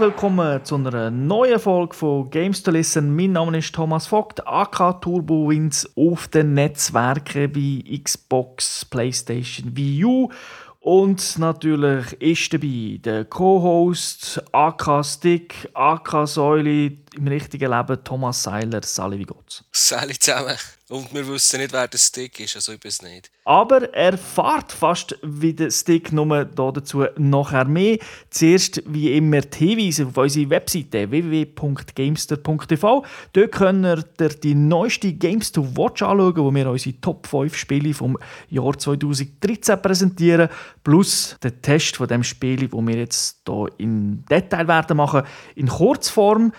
Willkommen zu einer neuen Folge von Games to Listen. Mein Name ist Thomas Vogt, AK Turbo Wins auf den Netzwerken wie Xbox, PlayStation, Wii U und natürlich ist dabei der Co-Host AK Stick, AK Säule im richtigen Leben Thomas Seiler. Sali, wie geht's? Sali zusammen. Und wir wissen nicht, wer der Stick ist, also ich weiß nicht. Aber er fährt fast wie der Stick, nur dazu nachher mehr. Zuerst wie immer die Hinweise auf unsere Webseite www.gamester.tv. Dort könnt ihr die neueste Games to Watch anschauen, wo wir unsere Top 5 Spiele vom Jahr 2013 präsentieren. Plus den Test von dem Spiel, wo wir jetzt hier im Detail werden machen, in Kurzform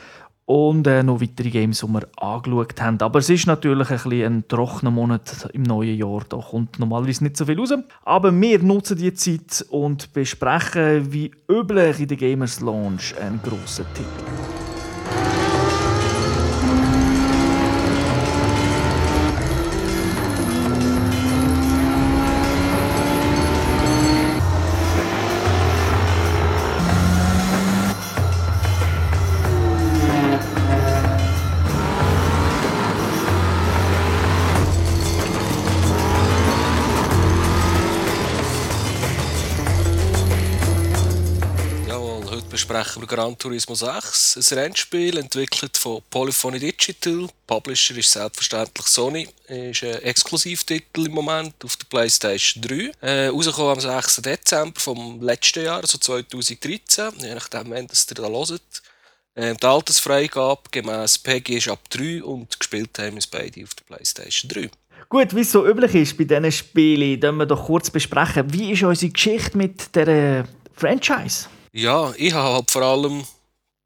und äh, noch weitere Games, die wir angeschaut haben. Aber es ist natürlich ein, ein trockener Monat im neuen Jahr. Da kommt normalerweise nicht so viel raus. Aber wir nutzen die Zeit und besprechen wie üblich in der Gamers Launch einen grossen Titel. Sprechen wir Gran Turismo 6, ein Rennspiel entwickelt von Polyphony Digital. Publisher ist selbstverständlich Sony. Ist ein Exklusivtitel im Moment auf der PlayStation 3. Äh, rausgekommen am 6. Dezember vom letzten Jahr, also 2013, je nachdem, wenn ihr da hört. Äh, die Altersfreigabe gemäß PEGI ist ab 3 und gespielt haben wir beide auf der PlayStation 3. Gut, wie es so üblich ist bei diesen Spielen, können wir doch kurz besprechen, wie ist unsere Geschichte mit dieser Franchise? Ja, ich habe halt vor allem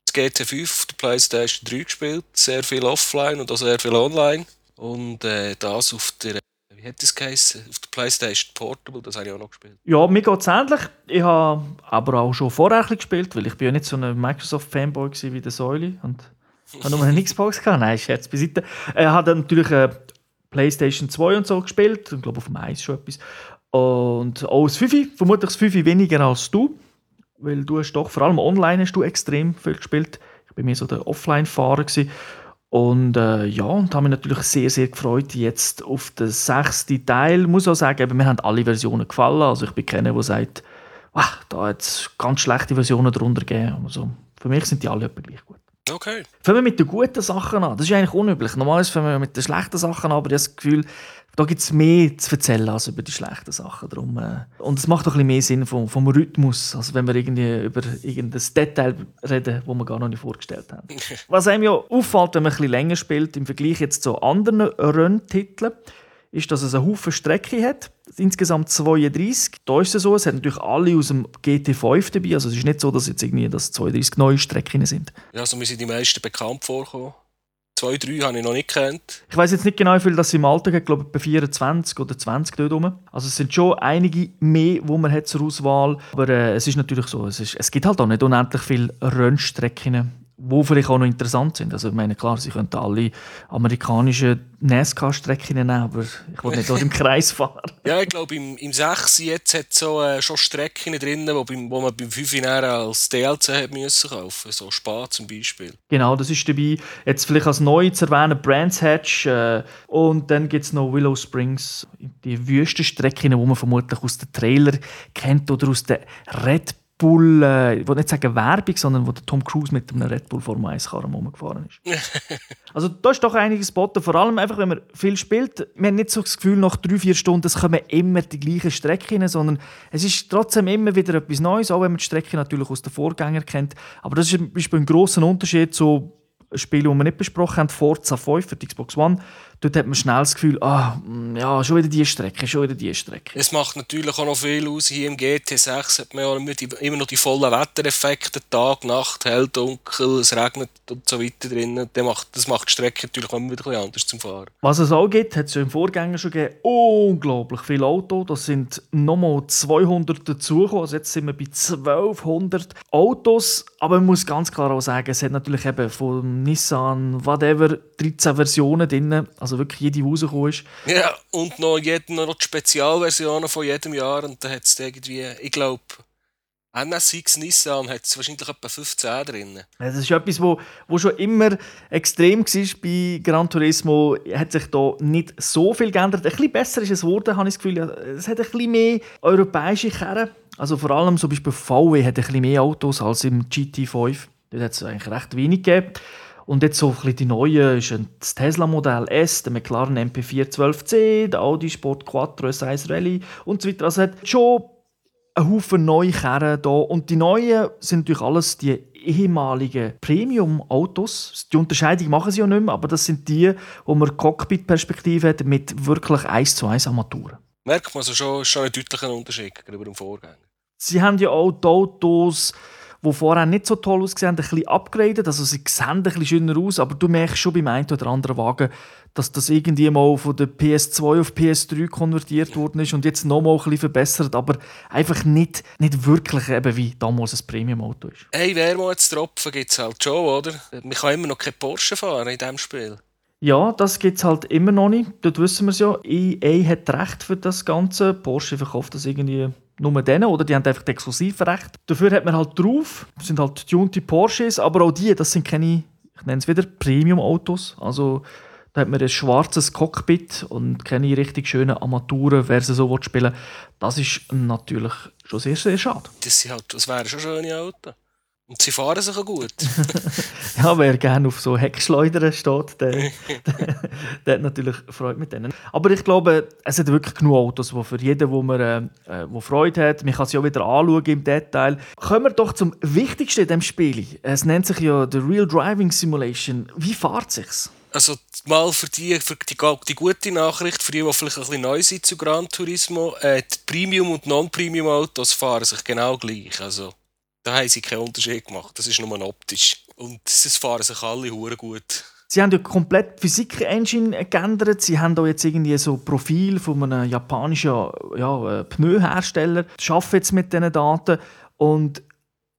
das GT5 auf der PlayStation 3 gespielt. Sehr viel offline und auch sehr viel online. Und äh, das auf der, wie hat das geheißen? Auf der PlayStation Portable, das habe ich auch noch gespielt. Ja, mir geht es ähnlich. Ich habe aber auch schon vorher gespielt, weil ich bin ja nicht so ein Microsoft-Fanboy wie der Säule. Und habe nur eine Xbox gehabt. Nein, Scherz beiseite. Er hat natürlich äh, PlayStation 2 und so gespielt. Ich glaube, auf dem 1 schon etwas. Und auch das 5, vermutlich das 5 weniger als du weil du hast doch, vor allem online hast du extrem viel gespielt. Ich bin mehr so der Offline-Fahrer und äh, ja, und habe mich natürlich sehr, sehr gefreut jetzt auf den sechsten Teil. Ich muss auch sagen, eben, mir haben alle Versionen gefallen. Also ich bin keiner, der sagt, ah, da hat es ganz schlechte Versionen drunter gegeben. Also für mich sind die alle gleich gut. Okay. Fangen wir mit den guten Sachen an. Das ist eigentlich unüblich. Normalerweise fangen wir mit den schlechten Sachen an, aber ich habe das Gefühl, da gibt es mehr zu erzählen als über die schlechten Sachen. Darum, äh, und es macht auch ein bisschen mehr Sinn vom, vom Rhythmus, als wenn wir irgendwie über irgendein Detail reden, das wir gar noch nicht vorgestellt haben. Was einem ja auffällt, wenn man ein bisschen länger spielt, im Vergleich jetzt zu anderen Renntiteln, ist, dass es eine Haufen Strecke hat. Insgesamt 32. Da ist es so, es hat natürlich alle aus dem GT5 dabei. Also es ist nicht so, dass jetzt irgendwie das 32 neue Strecken sind. Ja, also mir sind die meisten bekannt vorgekommen. Zwei, drei habe ich noch nicht kennt. Ich weiß jetzt nicht genau, wie viel das im Alter hat, glaube ich, bei 24 oder 20 dort rum. Also es sind schon einige mehr, die man hat zur Auswahl. Aber äh, es ist natürlich so, es, ist, es gibt halt auch nicht unendlich viele Rennstrecken wo vielleicht auch noch interessant sind. Also ich meine, klar, sie könnten alle amerikanischen NASCAR-Strecken nehmen, aber ich will nicht dort im Kreis fahren. ja, ich glaube, im, im 6 jetzt hat es so, äh, schon Strecken drin, wo, wo man beim 5 als DLC hat müssen kaufen so Spa zum Beispiel. Genau, das ist dabei. Jetzt vielleicht als neu zu erwähnen Brands Hatch äh, und dann gibt es noch Willow Springs, die Wüstenstrecken, die man vermutlich aus den Trailer kennt oder aus den Red Bull äh, ich will nicht sagen Werbung, sondern wo der Tom Cruise mit einem Red Bull Formel 1 Karren rumgefahren ist. also da ist doch einiges geboten, vor allem einfach, wenn man viel spielt. Wir haben nicht so das Gefühl, nach drei, vier Stunden es kommen immer die gleichen Strecken, sondern es ist trotzdem immer wieder etwas Neues, auch wenn man die Strecke natürlich aus den Vorgängern kennt. Aber das ist ein großer Unterschied zu Spiele, die wir nicht besprochen haben, Forza 5 für die Xbox One, dort hat man schnell das Gefühl, ah, mm, ja, schon wieder die Strecke, schon wieder die Strecke. Es macht natürlich auch noch viel aus. Hier im GT6 hat man ja immer noch die vollen Wettereffekte, Tag, Nacht, hell, dunkel, es regnet und so weiter drin. Das macht, die Strecke natürlich auch wieder ein anders zum Fahren. Was es auch gibt, hat es ja im Vorgänger schon gegeben, unglaublich viele Autos. Das sind nochmal 200 dazugekommen. Also jetzt sind wir bei 1200 Autos. Aber man muss ganz klar auch sagen, es hat natürlich eben von Nissan, whatever, 13 Versionen drin. Also wirklich jede, die rausgekommen ist. Ja, und noch, jeden, noch die Spezialversionen von jedem Jahr. Und da hat es irgendwie, ich glaube, NSX Nissan hat es wahrscheinlich etwa 15 drin. Das ist etwas, wo, wo schon immer extrem war bei Gran Turismo. Hat sich da nicht so viel geändert. Ein bisschen besser ist es geworden, habe ich das Gefühl. Es hat ein bisschen mehr europäische Kerne. Also vor allem zum Beispiel VW hat ein bisschen mehr Autos als im GT5. Dort hat es eigentlich recht wenig gegeben. Und jetzt so ein bisschen die neuen ist das Tesla Modell S, der McLaren MP4 12C, der Audi Sport Quattro S1 Rallye und so weiter. Also hat schon ein Haufen neue Kerren da und die neuen sind natürlich alles die ehemaligen Premium-Autos. Die Unterscheidung machen sie ja nicht mehr, aber das sind die, wo man Cockpit-Perspektive hat mit wirklich 1 zu 1 Armaturen. Merkt man also schon, schon einen deutlichen Unterschied gegenüber dem Vorgänger. Sie haben ja auch die Autos die vorher nicht so toll ausgesehen haben, ein bisschen upgradet. Also sie sehen ein bisschen schöner aus, aber du merkst schon beim einen oder anderen Wagen, dass das irgendwie mal von der PS2 auf PS3 konvertiert worden ist und jetzt noch mal ein bisschen verbessert, aber einfach nicht, nicht wirklich eben wie damals ein Premium-Auto ist. Hey, wer mal jetzt tropfen, gibt es halt schon, oder? Man kann immer noch kein Porsche fahren in diesem Spiel. Ja, das gibt es halt immer noch nicht. Dort wissen wir es ja. EA hat Recht für das Ganze. Porsche verkauft das irgendwie nur denen, oder? Die haben einfach Exklusivrecht. Dafür hat man halt drauf, das sind halt tuned Porsches, aber auch die, das sind keine, ich nenne es wieder, Premium-Autos. Also da hat man ein schwarzes Cockpit und keine richtig schönen Armaturen, wer sie so spielen will. Das ist natürlich schon sehr, sehr schade. Das, halt, das wären schon schöne Autos. Und sie fahren sich auch gut. ja, wer gerne auf so Heckschleudern steht, der, der, der, hat natürlich Freude mit denen. Aber ich glaube, es sind wirklich genug Autos, die für jeden, wo man äh, äh, wo Freude hat, man kann sie auch wieder anschauen im Detail. Kommen wir doch zum Wichtigsten in diesem Spiel. Es nennt sich ja The Real Driving Simulation. Wie fährt es sich? Also mal für die, für die, die, gute Nachricht, für die, die vielleicht ein bisschen neu sind zu Gran Turismo, äh, die Premium- und Non-Premium-Autos fahren sich genau gleich. Also da haben sie keinen Unterschied gemacht. Das ist nur optisch. Und es fahren sich alle hure gut. Sie haben ja komplett die Physik-Engine geändert. Sie haben da jetzt irgendwie so Profil von einem japanischen ja, Pneuhersteller. Sie arbeiten jetzt mit diesen Daten. Und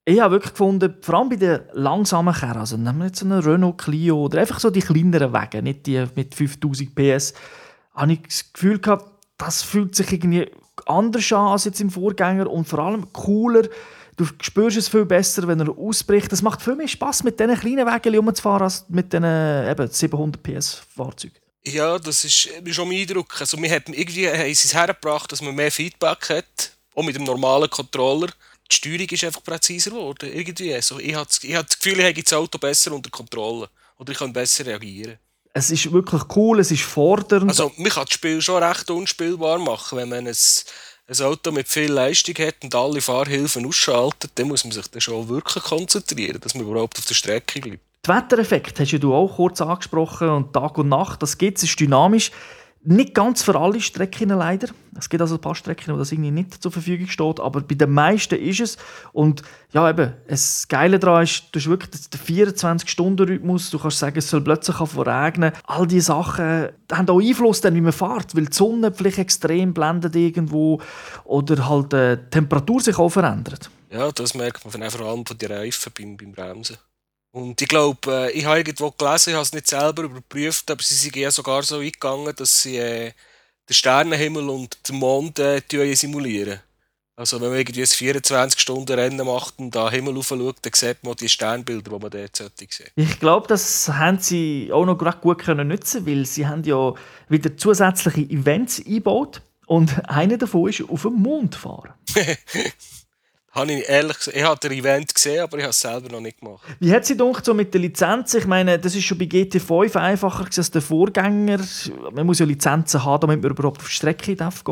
ich habe wirklich gefunden, vor allem bei den langsamen Kerren, also nehmen wir jetzt einen Renault Clio oder einfach so die kleineren Wagen, nicht die mit 5000 PS, habe ich das Gefühl gehabt, das fühlt sich irgendwie anders an als jetzt im Vorgänger und vor allem cooler. Du spürst es viel besser, wenn er ausbricht. Es macht viel mehr Spaß, mit diesen kleinen Wägeln umzufahren, als mit diesen eben 700 PS Fahrzeugen. Ja, das ist schon mein Eindruck. Also wir haben irgendwie haben es hergebracht, dass man mehr Feedback hat, auch mit dem normalen Controller. Die Steuerung ist einfach präziser geworden. Irgendwie. Also ich habe das Gefühl, ich habe das Auto besser unter Kontrolle. Oder ich kann besser reagieren. Es ist wirklich cool, es ist fordernd. Also man kann das Spiel schon recht unspielbar machen, wenn man es ein Auto mit viel Leistung hat und alle Fahrhilfen ausschaltet, dann muss man sich dann schon wirklich konzentrieren, dass man überhaupt auf der Strecke bleibt. Den Wettereffekt hast du auch kurz angesprochen und Tag und Nacht, das gibt es, ist dynamisch. Nicht ganz für alle Strecken leider. Es gibt also ein paar Strecken, wo das irgendwie nicht zur Verfügung steht, aber bei den meisten ist es. Und ja, eben, das Geile daran ist, du hast wirklich den 24-Stunden-Rhythmus. Du kannst sagen, es soll plötzlich regnen. All diese Sachen haben auch Einfluss, dann, wie man fährt, weil die Sonne vielleicht extrem blendet irgendwo oder halt äh, die Temperatur sich auch verändert. Ja, das merkt man vor allem von den Reifen beim, beim Bremsen. Und ich glaube, äh, ich habe irgendwo gelesen, ich habe es nicht selber überprüft, aber sie sind ja sogar so eingegangen, dass sie äh, den Sternenhimmel und den Mond äh, simulieren. Also wenn man irgendwie ein 24-Stunden-Rennen macht und da Himmel schaut, dann sieht man die Sternbilder, die man dort sieht. Ich glaube, das haben sie auch noch gerade gut können nutzen weil sie haben ja wieder zusätzliche Events eingebaut und einer davon ist auf dem Mond fahren. habe ich ehrlich gesagt, ich habe den Event gesehen, aber ich habe es selber noch nicht gemacht. Wie hat sie gedacht, so mit der Lizenz? Ich meine, das ist schon bei GT5 einfacher als der Vorgänger. Man muss ja Lizenzen haben, damit man überhaupt auf die Strecke gehen darf.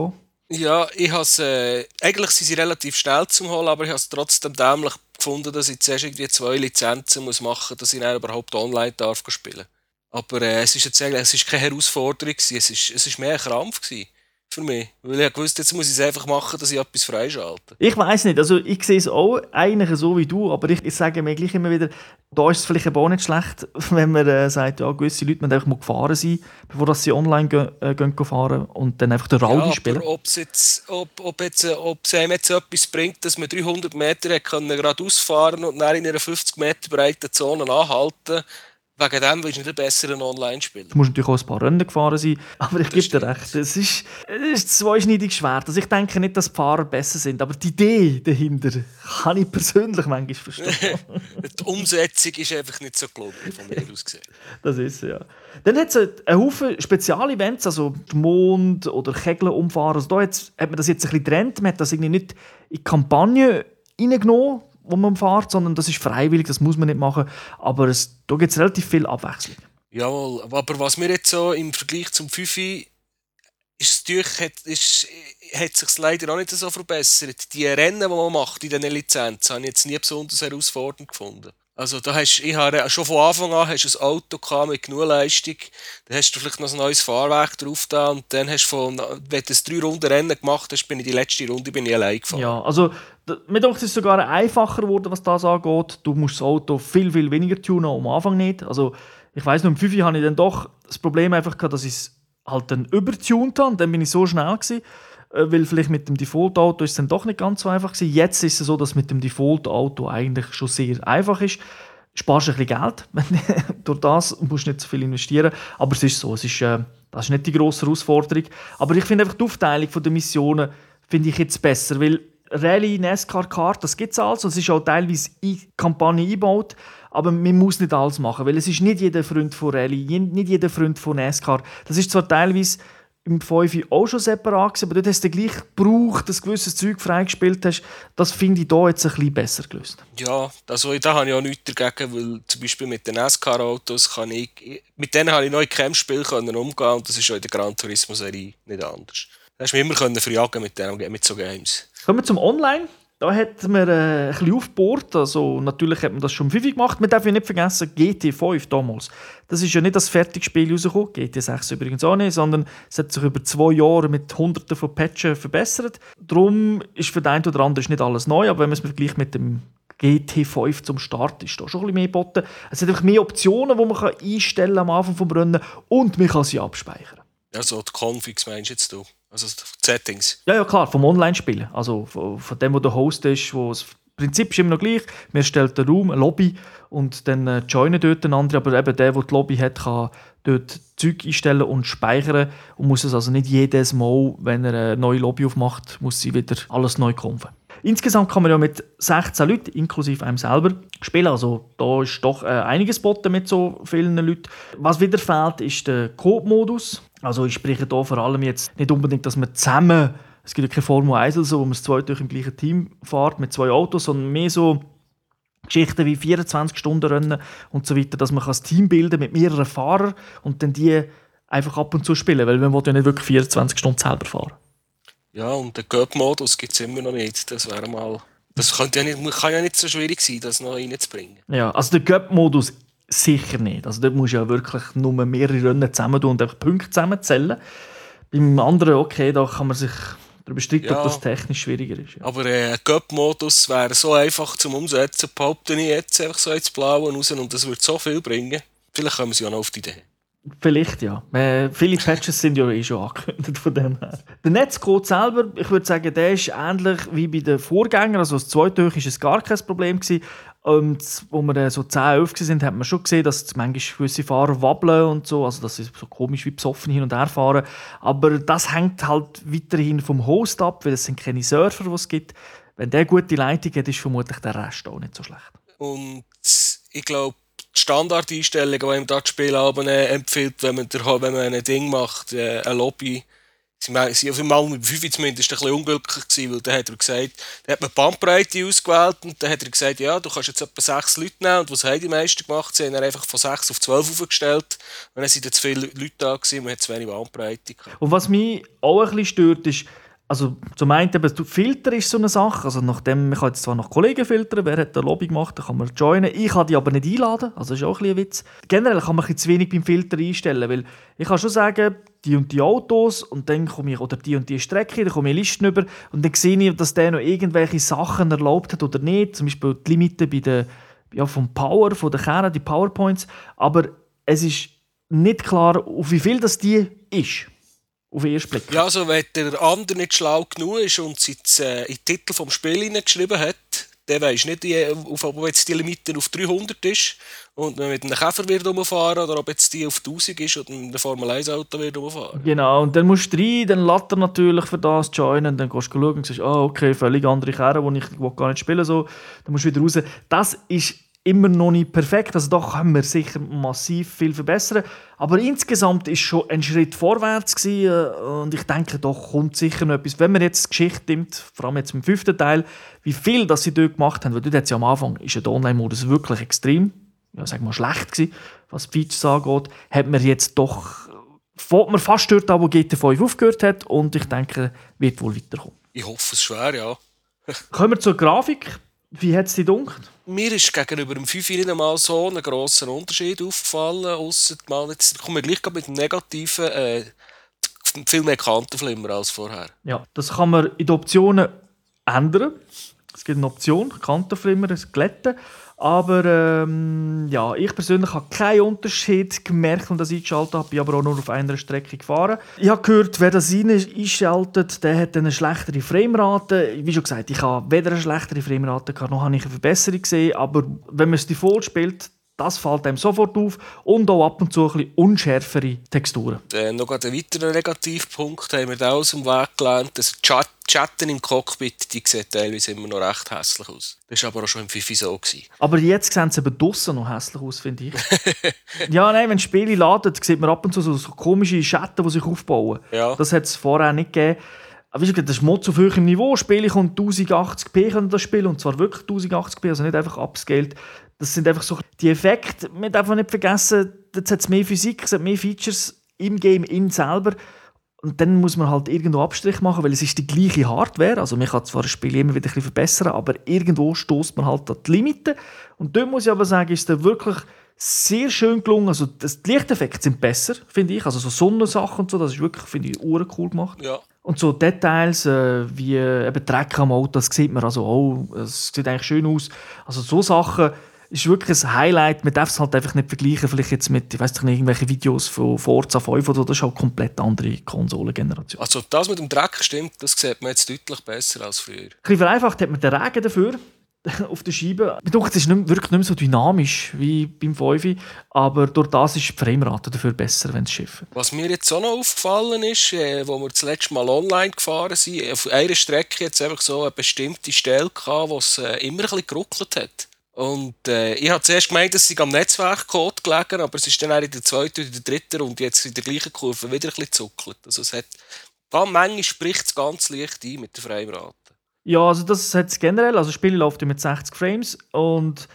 Ja, ich habe äh, eigentlich sind sie relativ schnell zum Holen, aber ich habe es trotzdem dämlich gefunden, dass ich zuerst irgendwie zwei Lizenzen muss machen muss, dass ich dann überhaupt online darf spielen. Aber äh, es ist jetzt eigentlich, es ist keine Herausforderung gewesen, es ist, es ist mehr ein Krampf gewesen für mich. Weil ich wusste, jetzt muss ich es einfach machen, dass ich etwas freischalte. Ich weiß nicht, also ich sehe es auch eigentlich so wie du, aber ich, ich sage mir gleich immer wieder, da ist es vielleicht auch nicht schlecht, wenn man äh, sagt, ja, gewisse Leute müssen einfach mal gefahren sein, bevor sie online gehen, äh, gehen fahren und dann einfach den Rallye ja, spielen. Aber jetzt, ob, ob, jetzt, ob es einem jetzt etwas bringt, dass man 300 Meter können geradeaus fahren und dann in einer 50 Meter breiten Zone anhalten Wegen dem willst du nicht ein besserer Online-Spieler. Du musst natürlich auch ein paar Rennen gefahren sein, aber ich gebe dir recht, es ist, es ist zweischneidig schwer. Also ich denke nicht, dass die Fahrer besser sind, aber die Idee dahinter kann ich persönlich manchmal verstehen. die Umsetzung ist einfach nicht so glaublich, von mir aus gesehen. Das ist ja. Dann hat es einen Haufen Spezialevents, also Mond- oder Kegeln umfahren. Also da hat man das jetzt ein bisschen getrennt, man hat das irgendwie nicht in die Kampagne reingenommen, wo man fährt, sondern das ist freiwillig, das muss man nicht machen. Aber es, da gibt es relativ viel Abwechslung. Jawohl, aber was mir jetzt so im Vergleich zum Fifi ist hat, ist, hat sich leider auch nicht so verbessert. Die Rennen, die man macht in diesen Lizenzen, habe ich jetzt nie besonders herausfordernd gefunden. Also da hast, ich habe schon von Anfang an hast ein Auto mit genug Leistung, dann hast du vielleicht noch ein neues Fahrwerk drauf da und dann hast du von, wenn du drei Runden Rennen gemacht hast, bin ich die letzte Runde bin ich allein gefahren. Ja, also mir denke, es sogar einfacher geworden, was das angeht. Du musst das Auto viel, viel weniger tunen, am Anfang nicht. Also ich weiß noch, im 5 hatte ich dann doch das Problem einfach gehabt, dass ich es halt dann übertuned habe dann bin ich so schnell gewesen weil vielleicht mit dem Default-Auto ist es dann doch nicht ganz so einfach gewesen. Jetzt ist es so, dass mit dem Default-Auto eigentlich schon sehr einfach ist. Sparst ein bisschen Geld, durch das musst du nicht so viel investieren, aber es ist so, es ist, äh, das ist nicht die grosse Herausforderung. Aber ich finde einfach die Aufteilung der Missionen finde ich jetzt besser, weil Rallye, NASCAR, Kart, das gibt es also, es ist auch teilweise in Kampagne eingebaut, aber man muss nicht alles machen, weil es ist nicht jeder Freund von Rallye, nicht jeder Freund von NASCAR. Das ist zwar teilweise im 5 auch schon separat gewesen, aber dort hast du gleich gebraucht, dass gewisses Zeug freigespielt hast. Das finde ich hier jetzt ein bisschen besser gelöst. Ja, also da habe ich auch nichts dagegen, weil zum Beispiel mit den NASCAR-Autos kann ich, mit denen habe ich noch in keinem Spiel umgehen und das ist auch in der Gran Turismo-Serie nicht anders. Da hast du mich immer verjagen mit, mit so Games. Kommen wir zum Online. Da hat man äh, ein bisschen aufgebohrt. Also, natürlich hat man das schon viel gemacht. Man darf ja nicht vergessen, GT5 damals. Das ist ja nicht das fertige Spiel rausgekommen, GT6 übrigens auch nicht, sondern es hat sich über zwei Jahre mit Hunderten von Patches verbessert. Darum ist für den einen oder anderen nicht alles neu, aber wenn man es vergleicht mit dem GT5 zum Start ist da schon ein bisschen mehr geboten. Es hat einfach mehr Optionen, die man einstellen kann am Anfang des Rennen und man kann sie abspeichern. Also die Configs meinst jetzt du? Also Settings? Ja, ja klar, vom Online-Spielen. Also von, von, dem, wo der Host ist, wo das Prinzip ist immer noch gleich. Man stellt einen Raum, eine Lobby und dann äh, joinen dort andere. Aber eben der, der die Lobby hat, kann dort Zeug einstellen und speichern und muss es also nicht jedes Mal, wenn er eine neue Lobby aufmacht, muss sie wieder alles neu kaufen. Insgesamt kann man ja mit 16 Leuten, inklusive einem selber, spielen. Also da ist doch äh, einiges geboten mit so vielen Leuten. Was wieder fehlt, ist der Coop-Modus. Also ich spreche hier vor allem jetzt nicht unbedingt, dass man zusammen, es gibt ja keine Formel 1, also, wo man zwei durch im gleichen Team fährt mit zwei Autos, sondern mehr so Geschichten wie 24 Stunden Rennen und so weiter, dass man ein Team bilden mit mehreren Fahrern und dann die einfach ab und zu spielen, weil man will ja nicht wirklich 24 Stunden selber fahren. Ja, und den Cup-Modus gibt es immer noch nicht. Das wäre mal... Das könnte ja nicht, kann ja nicht so schwierig sein, das noch reinzubringen. Ja, also der Cup-Modus sicher nicht. Also dort musst du ja wirklich nur mehrere Rennen zusammen tun und einfach Punkte zusammenzählen. Beim anderen, okay, da kann man sich darüber streiten, ja, ob das technisch schwieriger ist. Ja. Aber äh, Cup-Modus wäre so einfach zum Umsetzen, behaupte ich jetzt einfach so ins Blaue raus und das würde so viel bringen. Vielleicht kommen sie ja noch auf die Idee. Vielleicht ja. Äh, viele Patches sind ja eh schon angekündigt von dem her. Der Netzcode selber, ich würde sagen, der ist ähnlich wie bei den Vorgängern. Also das zweite war es gar kein Problem. Gewesen. Und wo wir so 10, 11 waren, hat man schon gesehen, dass manchmal gewisse Fahrer wabbeln und so. Also das ist so komisch wie besoffen hin und her fahren. Aber das hängt halt weiterhin vom Host ab, weil es sind keine Surfer, die es gibt. Wenn der gute Leitung hat, ist vermutlich der Rest auch nicht so schlecht. Und ich glaube, die Standardeinstellung, die ihm das Spiel äh, empfiehlt, wenn man, der, wenn man ein Ding macht, äh, eine Lobby. Sie waren einmal mit 5 zumindest ein bisschen unglücklich gewesen, weil dann hat er gesagt, dann hat man die Bandbreite ausgewählt und dann hat er gesagt, ja, du kannst jetzt etwa 6 Leute nehmen und was haben die meisten gemacht? Sie haben einfach von 6 auf 12 aufgestellt und dann sind dann zu viele Leute da gewesen und man hat zu wenig Bandbreite gehabt. Und was mich auch ein bisschen stört, ist, also zum einen eben, Filter ist so eine Sache, also nachdem, ich kann jetzt zwar noch Kollegen filtern, wer hat eine Lobby gemacht, dann kann man joinen, ich kann die aber nicht einladen, also das ist auch ein, ein Witz. Generell kann man ein zu wenig beim Filter einstellen, weil ich kann schon sagen, die und die Autos und dann komme ich, oder die und die Strecke, dann komme ich Listen über und dann sehe ich, dass der noch irgendwelche Sachen erlaubt hat oder nicht, zum Beispiel die Limite bei der, ja, vom Power, von der Kerne, die Powerpoints, aber es ist nicht klar, auf wie viel das die ist auf den ersten Blick. Ja, also wenn der andere nicht schlau genug ist und es äh, in den Titel vom Spiel geschrieben hat, der weiß nicht, ob jetzt die Limite auf 300 ist und man mit einem Käfer wird rumfahren oder ob jetzt die auf 1000 ist und ein Formel 1 Auto wird rumfahren. Genau, und dann musst du rein, dann lädt er natürlich für das joinen, dann gehst du schauen und sagst, ah, okay, völlig andere Kerne, die ich gar nicht spielen so. Dann musst du wieder raus. Das ist immer noch nicht perfekt, also da können wir sicher massiv viel verbessern, aber insgesamt ist schon ein Schritt vorwärts gewesen, äh, und ich denke, da kommt sicher noch etwas. Wenn man jetzt die Geschichte nimmt, vor allem jetzt im fünften Teil, wie viel das sie dort gemacht haben, weil dort ja am Anfang ist der Online-Modus wirklich extrem ja, sagen wir, schlecht gewesen, was die Features angeht, hat man jetzt doch fährt man fast dort an, wo GT5 aufgehört hat und ich denke, wird wohl weiterkommen. Ich hoffe es schwer, ja. Kommen wir zur Grafik. Wie hat es dir gedacht? Mir ist gegenüber dem 5 nicht einmal so ein grosser Unterschied aufgefallen, ausser mal, jetzt kommen wir gleich mit dem Negativen, äh, viel mehr Kantenflimmer als vorher. Ja, das kann man in den Optionen ändern. Es gibt eine Option, Kantenflimmer, glätten. Aber ähm, ja, ich persönlich habe keinen Unterschied gemerkt, und das eingeschaltet habe. Ich aber auch nur auf einer Strecke gefahren. Ich habe gehört, wer das einschaltet, der hat eine schlechtere Framerate. Wie schon gesagt, ich habe weder eine schlechtere Framerate gehabt, noch habe ich eine Verbesserung gesehen. Aber wenn man es Default spielt, das fällt einem sofort auf und auch ab und zu ein bisschen unschärfere Texturen. Äh, noch ein weiterer Negativpunkt haben wir da aus dem Weg gelernt. Das Chat Chatten im Cockpit, die sieht teilweise immer noch recht hässlich aus. Das war aber auch schon im FIFA so. Gewesen. Aber jetzt sehen sie eben draussen noch hässlich aus, finde ich. ja, nein, wenn Spiele laden, sieht man ab und zu so, komische Schatten, die sich aufbauen. Ja. Das hat es vorher nicht gegeben. Aber das ist Mod auf höherem Niveau. Spiele ich 1080p können das spielen und zwar wirklich 1080p, also nicht einfach upscaled. Das sind einfach so die Effekte. Man darf nicht vergessen, jetzt hat es mehr Physik, es hat mehr Features im Game in selber. Und dann muss man halt irgendwo Abstrich machen, weil es ist die gleiche Hardware. Also man kann zwar das Spiel immer wieder ein bisschen verbessern, aber irgendwo stoßt man halt an die Limite. Und dort muss ich aber sagen, ist es wirklich sehr schön gelungen. Also das, die Lichteffekte sind besser, finde ich. Also so Sonnensachen und so, das ist wirklich, finde ich, cool gemacht. Ja. Und so Details äh, wie äh, eben Dreck am Auto, das sieht man also, oh, es sieht eigentlich schön aus. Also so Sachen ist wirklich ein Highlight. Man darf es halt einfach nicht vergleichen, vielleicht jetzt mit, ich weiß nicht, irgendwelchen Videos von Forza 5 oder das ist halt komplett andere Konsolengeneration. Also das mit dem Dreck stimmt, das sieht man jetzt deutlich besser als früher. Ein bisschen vereinfacht hat man den Regen dafür auf der Scheibe. Ich denke, es ist nicht, wirklich nicht mehr so dynamisch wie beim 5, aber durch das ist die Framerate dafür besser, wenn es schifft. Was mir jetzt auch noch aufgefallen ist, äh, wo wir das letzte Mal online gefahren sind, auf einer Strecke jetzt einfach so eine bestimmte Stelle gehabt, wo es äh, immer ein bisschen geruckelt hat. Und äh, ich habe zuerst gemeint, dass sie am Netzwerkcode gelegen, aber es ist dann in der zweiten oder der dritten und jetzt in der gleichen Kurve wieder ein bisschen zuckelt. Also es hat, ganz manchmal spricht es ganz leicht ein mit der Framerate. Ja, also das hat es generell. Also das Spiel läuft mit 60 Frames und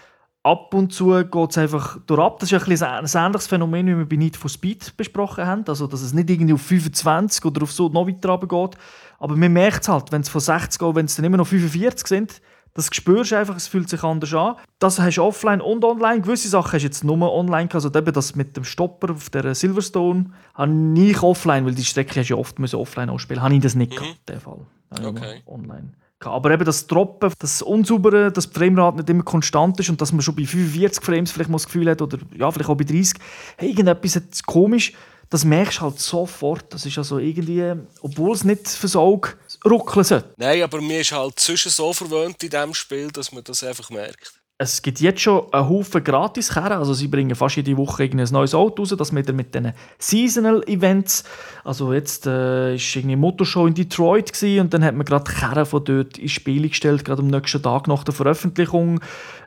ab und zu geht es einfach durch Das ist ein, ein ähnliches Phänomen, wie wir bei Need for Speed besprochen haben. Also dass es nicht irgendwie auf 25 oder auf so noch weiter geht. Aber man merkt es halt, wenn es von 60 geht, wenn es dann immer noch 45 sind, das spürst du einfach, es fühlt sich anders an. Das hast du offline und online. Gewisse Sachen hast du jetzt nur online. Also eben das mit dem Stopper auf der Silverstone habe ich offline, weil die Strecke hast du ja oft offline ausspielen. Habe ich das nicht mhm. gehabt, in dem Fall. Okay. Online. Aber eben das Droppen, das Unsaubere, dass die Framerate nicht immer konstant ist und dass man schon bei 45 Frames vielleicht mal das Gefühl hat, oder ja, vielleicht auch bei 30, hey, irgendetwas ist komisch, das merkst du halt sofort. Das ist also irgendwie, obwohl es nicht fürs Auge ruckeln sollte. Nein, aber mir ist halt zwischen so verwöhnt in diesem Spiel, dass man das einfach merkt. Es gibt jetzt schon einen Haufen gratis -Kerne. Also sie bringen fast jede Woche ein neues Auto raus, das mit, mit diesen Seasonal Events. Also jetzt äh, ist eine Motorshow in Detroit und dann hat man gerade Kerne von dort ins Spiel gestellt, gerade am nächsten Tag nach der Veröffentlichung.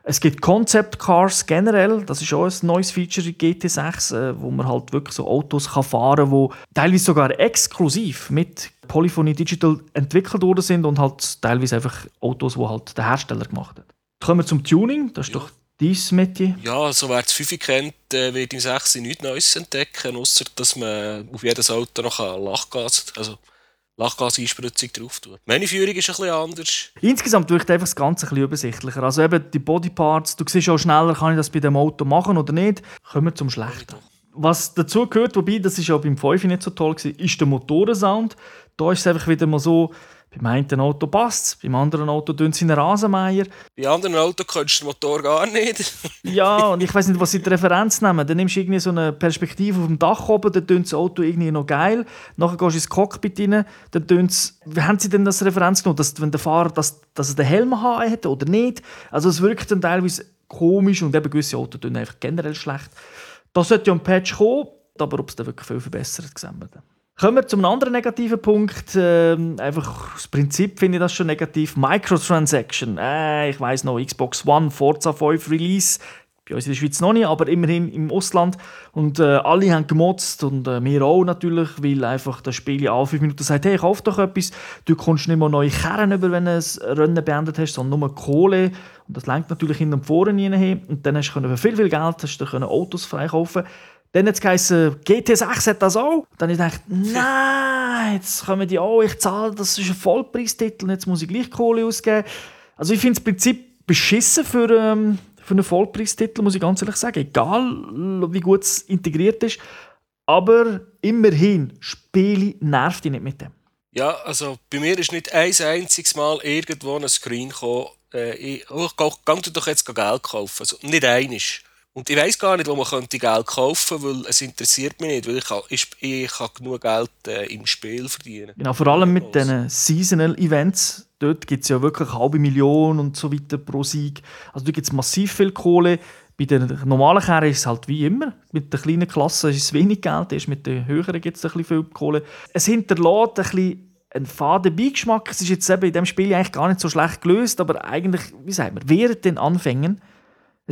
Es gibt Concept Cars generell, das ist auch ein neues Feature in GT6, äh, wo man halt wirklich so Autos kann fahren kann, die teilweise sogar exklusiv mit Polyphony Digital entwickelt worden sind und halt teilweise einfach Autos, die halt der Hersteller gemacht hat. Kommen wir zum Tuning, das ist ja. doch dein Metier. Ja, so wer das 5 kennt, äh, wird im 6 nichts Neues entdecken, außer dass man auf jedes Auto noch Lachgas, also Lachgaseinspritzung drauf tun. Meine Führung ist ein bisschen anders. Insgesamt wirkt einfach das Ganze ein bisschen übersichtlicher. Also eben die Bodyparts, du siehst auch schneller, kann ich das bei dem Auto machen oder nicht. Kommen wir zum Schlechten. Was dazu gehört, wobei das ist auch beim 5 nicht so toll war, ist der Motorensound. Da ist es einfach wieder mal so, Beim einen Auto passt es, beim anderen Auto tun sie einen Rasenmeier. Bei anderen Autos könntest du den Motor gar nicht. ja, und ich weiß nicht, was sie die Referenz nehmen. Dann nimmst du irgendwie so eine Perspektive auf dem Dach oben, dann tun das Auto irgendwie noch geil. Nachher gehst du ins Cockpit rein, dann tun sie... Wie haben sie denn das Referenz genommen? Dass, wenn der Fahrer das, dass er den Helm hat oder nicht? Also es wirkt dann teilweise komisch und eben gewisse Autos tun einfach generell schlecht. Da sollte ja ein Patch kommen, aber ob es dann wirklich viel verbessert gesehen wird. Kommen wir zum anderen negativen Punkt. Ähm, einfach das Prinzip finde ich das schon negativ. Microtransaction. Äh, ich weiß noch, Xbox One, Forza 5 Release. Bei uns in der Schweiz noch nicht, aber immerhin im Ausland. Und äh, alle haben gemotzt und äh, wir auch natürlich, weil einfach das Spiel alle fünf Minuten sagt, hey, kauf doch etwas. Du kommst nicht mehr neue Kerne über, wenn du ein Rennen beendet hast, sondern nur Kohle. Und das lenkt natürlich hinten und vorne hin. Und dann hast du für viel, viel Geld hast du Autos freikaufen dann hat es geheißen, GT6 hat das auch. Dann habe ich gedacht, nein, jetzt kommen die auch, ich zahle, das ist ein Vollpreistitel, jetzt muss ich gleich Kohle ausgeben. Also ich finde das Prinzip beschissen für, ähm, für einen Vollpreistitel, muss ich ganz ehrlich sagen. Egal, wie gut es integriert ist. Aber immerhin, Spiele nervt dich nicht mit dem. Ja, also bei mir ist nicht ein einziges Mal irgendwo ein Screen gekommen, äh, ich, oh, geh, geh doch jetzt Geld kaufen. Also nicht einiges. Und ich weiß gar nicht, wo man könnte Geld kaufen könnte, weil es interessiert mich nicht, weil ich, kann, ich, ich kann genug Geld äh, im Spiel verdienen. Genau, vor allem mit diesen Seasonal Events. Dort gibt es ja wirklich eine halbe Million und so weiter pro Sieg. Also da gibt es massiv viel Kohle. Bei den normalen Kerren ist es halt wie immer. Mit den kleinen Klassen ist es wenig Geld, erst mit den höheren gibt es ein bisschen viel Kohle. Es hinterlässt ein bisschen einen faden Beigeschmack. Es ist jetzt eben in diesem Spiel eigentlich gar nicht so schlecht gelöst, aber eigentlich, wie sagt man, während den Anfängen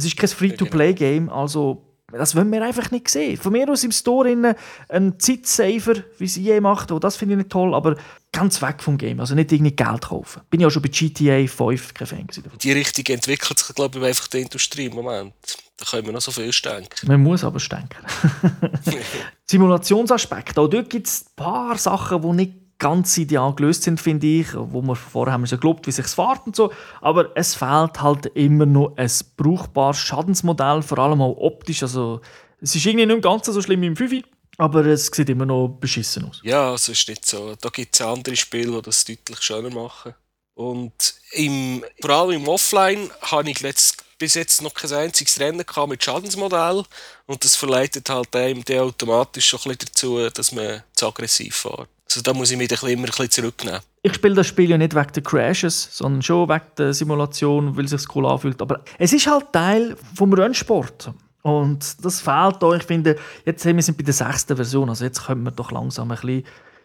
es ist kein Free-to-Play-Game, also das wollen wir einfach nicht sehen. Von mir aus im Store innen ein Zeitsaver, wie sie je macht, oh, das finde ich nicht toll, aber ganz weg vom Game, also nicht irgendwie Geld kaufen. Bin ich auch schon bei GTA 5 kein Fan gewesen. Die Richtung entwickelt sich, glaube ich, einfach die Industrie im Moment. Da können wir noch so viel denken. Man muss aber denken. Simulationsaspekt, auch dort gibt es ein paar Sachen, die nicht ganz ideal gelöst sind, finde ich. Wo wir vorher haben wir so gelobt, wie sich fährt und so. Aber es fehlt halt immer noch ein brauchbares Schadensmodell, vor allem auch optisch. Also, es ist irgendwie nicht ganz so schlimm wie im 5 aber es sieht immer noch beschissen aus. Ja, es ist nicht so. Da gibt es andere Spiele, die das deutlich schöner machen. Und im, vor allem im Offline habe ich letzt, bis jetzt noch kein einziges Rennen mit Schadensmodell und das verleitet halt einem automatisch schon ein bisschen dazu, dass man zu aggressiv fährt. Also da muss ich mich immer ein bisschen zurücknehmen. Ich spiele das Spiel ja nicht wegen der Crashes, sondern schon wegen der Simulation, weil es sich cool anfühlt. Aber es ist halt Teil vom Rennsport. Und das fehlt da. Ich finde, jetzt sind wir bei der sechsten Version. Also jetzt können wir doch langsam ein bisschen, ein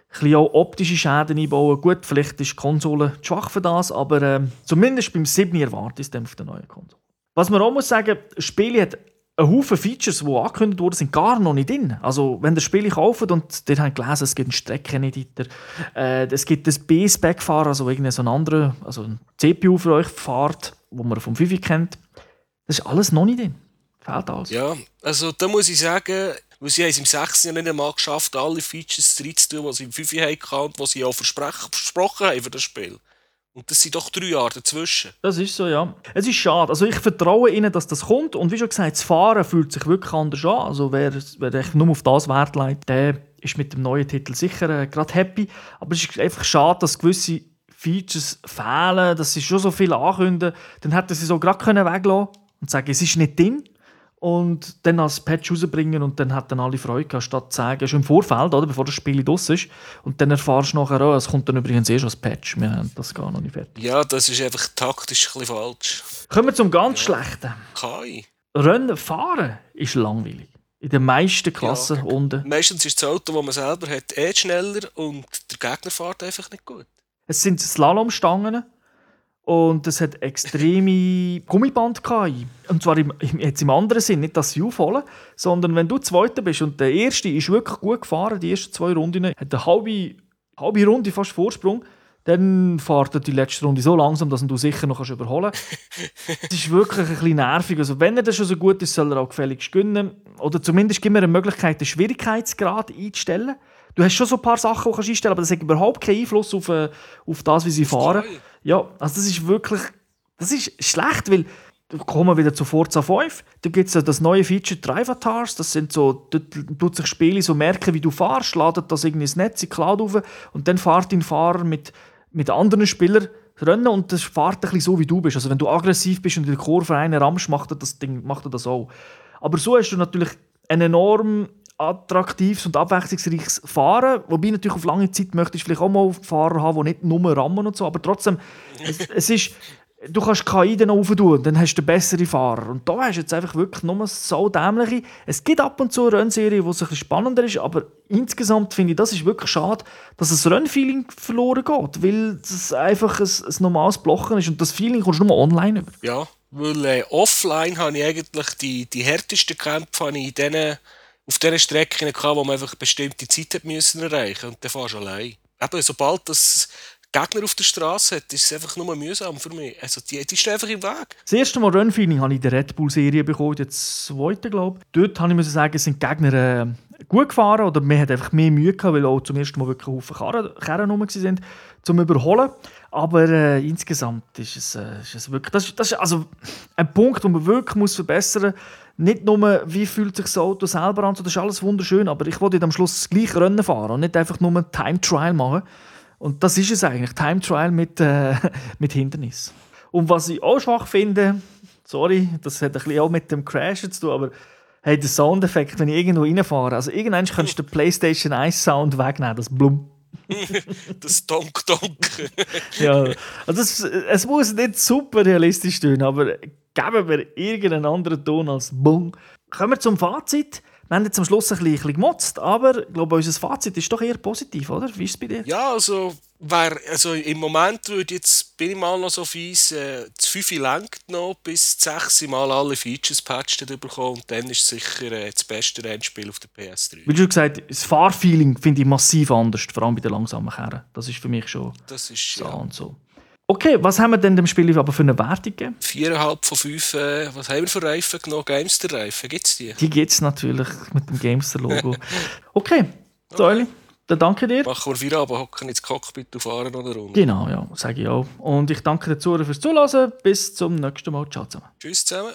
bisschen auch optische Schäden einbauen. Gut, vielleicht ist die Konsole zu schwach für das, aber äh, zumindest beim 7 erwarte ich es auf der neuen Konsole. Was man auch muss sagen, das Spiel hat ein Haufen Features, die angekündigt wurden, sind gar noch nicht drin. Also, wenn ihr das Spiel kauft und ihr habt gelesen, es gibt einen Streckeneditor, äh, es gibt ein B-Spec-Fahrer, also irgendeinen so anderen, also ein CPU für euch fahrt, wo man vom 5 kennt. Das ist alles noch nicht drin. Fehlt alles. Ja, also da muss ich sagen, weil sie haben es im 6. Jahr nicht einmal geschafft, alle Features reinzutun, die sie im 5 hatten und die sie auch versprochen haben für das Spiel. Und das sind doch drei Jahre dazwischen. Das ist so, ja. Es ist schade. Also ich vertraue ihnen, dass das kommt. Und wie schon gesagt, das Fahren fühlt sich wirklich anders an. Also wer, wer nur auf das Wert legt, der ist mit dem neuen Titel sicher äh, gerade happy. Aber es ist einfach schade, dass gewisse Features fehlen, dass sie schon so viel ankündigen. Dann hätten sie so gerade weglassen können und sagen, es ist nicht drin und dann als Patch rausbringen und dann hat dann alle Freude gehabt, statt zu sagen, schon im Vorfeld, oder, bevor das Spiel draus ist. Und dann erfahrst du nachher, oh, es kommt dann übrigens erst als Patch. Wir haben das gar noch nicht fertig. Ja, das ist einfach taktisch ein bisschen falsch. Kommen wir zum ganz ja. Schlechten. KI. Rennen fahren ist langweilig. In den meisten Klassen ja, unten. Meistens ist das Auto, das man selber hat, eh schneller und der Gegner fährt einfach nicht gut. Es sind Slalomstangen und es hat extreme Gummiband KI. Und zwar im, jetzt im anderen Sinn, nicht, dass sie aufholen, sondern wenn du Zweiter bist und der Erste ist wirklich gut gefahren, die ersten zwei Runden, hat eine halbe, halbe Runde fast Vorsprung, dann fährt er die letzte Runde so langsam, dass du sicher noch überholen kannst. das ist wirklich ein bisschen nervig. Also wenn er das schon so gut ist, soll er auch gefälligst gönnen. Oder zumindest gibt mir eine Möglichkeit, den Schwierigkeitsgrad einzustellen. Du hast schon so ein paar Sachen, die du einstellen kannst, aber das hat überhaupt keinen Einfluss auf, äh, auf das, wie sie fahren. Ja, also das ist wirklich das ist schlecht, weil kommen wir wieder zu Forza 5. Da gibt es ja das neue Feature Drive Avatars. Das sind so, dort tut sich Spiele so merken, wie du fahrst, ladet das irgendwie ins Netz, in die Cloud auf und dann fährt dein Fahrer mit, mit anderen Spielern rennen und das fährt ein bisschen so, wie du bist. Also wenn du aggressiv bist und in der Kurve einen rammst, macht er das Ding macht er das auch. Aber so hast du natürlich ein enorm attraktives und abwechslungsreiches Fahren. Wobei natürlich auf lange Zeit möchtest du vielleicht auch mal Fahrer haben, die nicht nur rammen und so. Aber trotzdem, es, es ist du kannst KI dann auftun, dann hast du bessere Fahrer. Und da hast du jetzt einfach wirklich nur so dämliche. Es gibt ab und zu eine Rennserie, die bisschen spannender ist, aber insgesamt finde ich, das ist wirklich schade, dass das Rennfeeling verloren geht, weil es einfach ein, ein normales Blochen ist und das Feeling kommst du nur online über. Ja, weil äh, offline habe ich eigentlich die, die härtesten Kämpfe in denen, auf diesen Strecken gehabt, wo man einfach bestimmte Zeit müssen erreichen und dann fährst du allein. Eben, sobald das Gegner auf der Straße hat, ist es einfach nur mühsam für mich. Also die, die stehen einfach im Weg. Das erste Mal Rennfeeling habe ich in der Red Bull-Serie bekommen, jetzt zweite, glaube ich. Dort habe ich sagen, sind die Gegner äh, gut gefahren oder man hat einfach mehr Mühe gehabt, weil auch zum ersten Mal wirklich Haufen Karren, Karren rum waren, zum Überholen. Aber äh, insgesamt ist es, äh, ist es wirklich, das, das ist also ein Punkt, den man wirklich muss verbessern muss. Nicht nur, wie fühlt sich das Auto selber an, das ist alles wunderschön, aber ich wollte am Schluss das gleiche Rennen fahren und nicht einfach nur Time Trial machen. Und das ist es eigentlich, Time Trial mit, äh, mit Hindernis. Und was ich auch schwach finde, sorry, das hat ein bisschen auch mit dem Crash zu tun, aber hey, der Soundeffekt, wenn ich irgendwo reinfahre, also irgendwann kannst du den PlayStation 1 Sound wegnehmen, das Blum. das Donk Donk. ja, also es, es muss nicht super realistisch tun, aber geben wir irgendeinen anderen Ton als Bum. Kommen wir zum Fazit. Wir haben jetzt am Schluss ein bisschen, gemotzt, aber ich glaube, unser Fazit ist doch eher positiv, oder? Wie ist es bei dir? Ja, also, wär, also im Moment würde jetzt, bin ich mal noch so fies, äh, das 5 lenkt noch, bis 6 Mal alle Features patched bekommen und dann ist es sicher äh, das beste Rennspiel auf der PS3. Wie du gesagt hast, das Fahrfeeling finde ich massiv anders, vor allem bei den langsamen Kerren. Das ist für mich schon das ist, so ja. und so. Okay, was haben wir denn dem Spiel aber für eine Wertung gegeben? 4,5 von 5. Äh, was haben wir für Reifen genommen? Gamester-Reifen, gibt es die? Die gibt es natürlich mit dem Gamester-Logo. okay, Säuli, dann danke dir. Machen wir wieder aber hocken ins Cockpit und fahren oder runter. Genau, ja, sage ich auch. Und ich danke den Zuhörern fürs Zuhören. Bis zum nächsten Mal. Ciao zusammen. Tschüss zusammen.